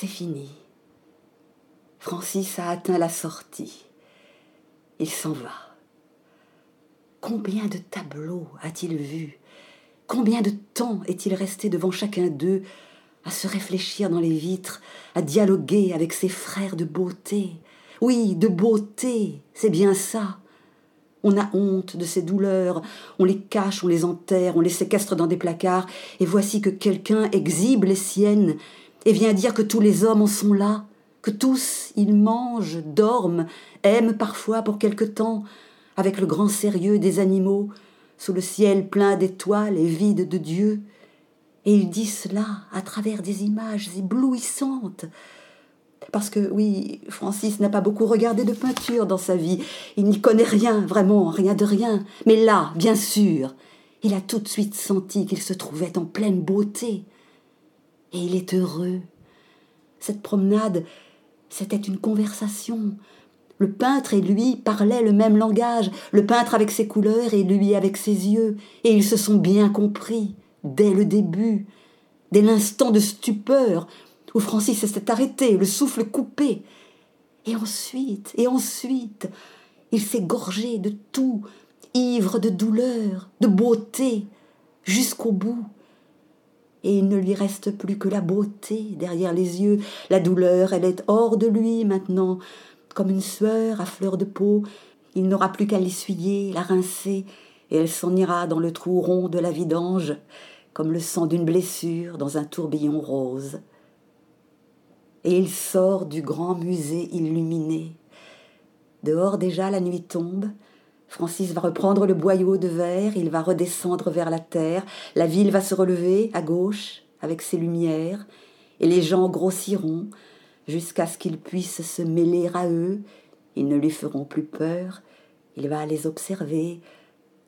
C'est fini. Francis a atteint la sortie. Il s'en va. Combien de tableaux a-t-il vu Combien de temps est-il resté devant chacun d'eux, à se réfléchir dans les vitres, à dialoguer avec ses frères de beauté? Oui, de beauté, c'est bien ça. On a honte de ces douleurs, on les cache, on les enterre, on les séquestre dans des placards, et voici que quelqu'un exhibe les siennes et vient dire que tous les hommes en sont là, que tous ils mangent, dorment, aiment parfois pour quelque temps, avec le grand sérieux des animaux, sous le ciel plein d'étoiles et vide de Dieu. Et il dit cela à travers des images éblouissantes, parce que oui, Francis n'a pas beaucoup regardé de peinture dans sa vie. Il n'y connaît rien, vraiment, rien de rien. Mais là, bien sûr, il a tout de suite senti qu'il se trouvait en pleine beauté. Et il est heureux. Cette promenade, c'était une conversation. Le peintre et lui parlaient le même langage, le peintre avec ses couleurs et lui avec ses yeux, et ils se sont bien compris, dès le début, dès l'instant de stupeur où Francis s'est arrêté, le souffle coupé. Et ensuite, et ensuite, il s'est gorgé de tout, ivre de douleur, de beauté, jusqu'au bout. Et il ne lui reste plus que la beauté derrière les yeux. La douleur, elle est hors de lui maintenant, comme une sueur à fleur de peau. Il n'aura plus qu'à l'essuyer, la rincer, et elle s'en ira dans le trou rond de la vidange, comme le sang d'une blessure dans un tourbillon rose et il sort du grand musée illuminé. Dehors déjà la nuit tombe. Francis va reprendre le boyau de verre, il va redescendre vers la terre, la ville va se relever à gauche avec ses lumières, et les gens grossiront jusqu'à ce qu'ils puissent se mêler à eux, ils ne lui feront plus peur, il va les observer,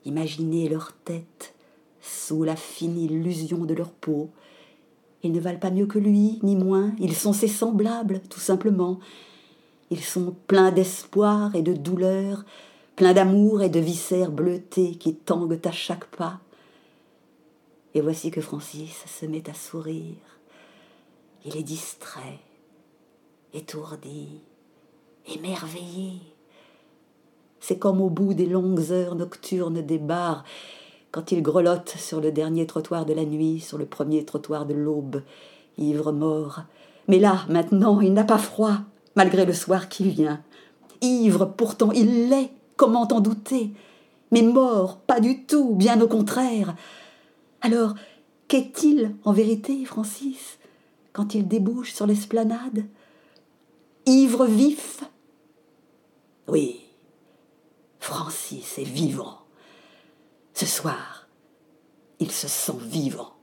imaginer leur tête sous la fine illusion de leur peau, ils ne valent pas mieux que lui, ni moins. Ils sont ses semblables, tout simplement. Ils sont pleins d'espoir et de douleur, pleins d'amour et de viscères bleutés qui tanguent à chaque pas. Et voici que Francis se met à sourire. Il est distrait, étourdi, émerveillé. C'est comme au bout des longues heures nocturnes des bars quand il grelotte sur le dernier trottoir de la nuit, sur le premier trottoir de l'aube, ivre mort. Mais là, maintenant, il n'a pas froid, malgré le soir qui vient. Ivre, pourtant, il l'est, comment en douter? Mais mort, pas du tout, bien au contraire. Alors, qu'est-il en vérité, Francis, quand il débouche sur l'esplanade? Ivre vif? Oui, Francis est vivant. Ce soir, il se sent vivant.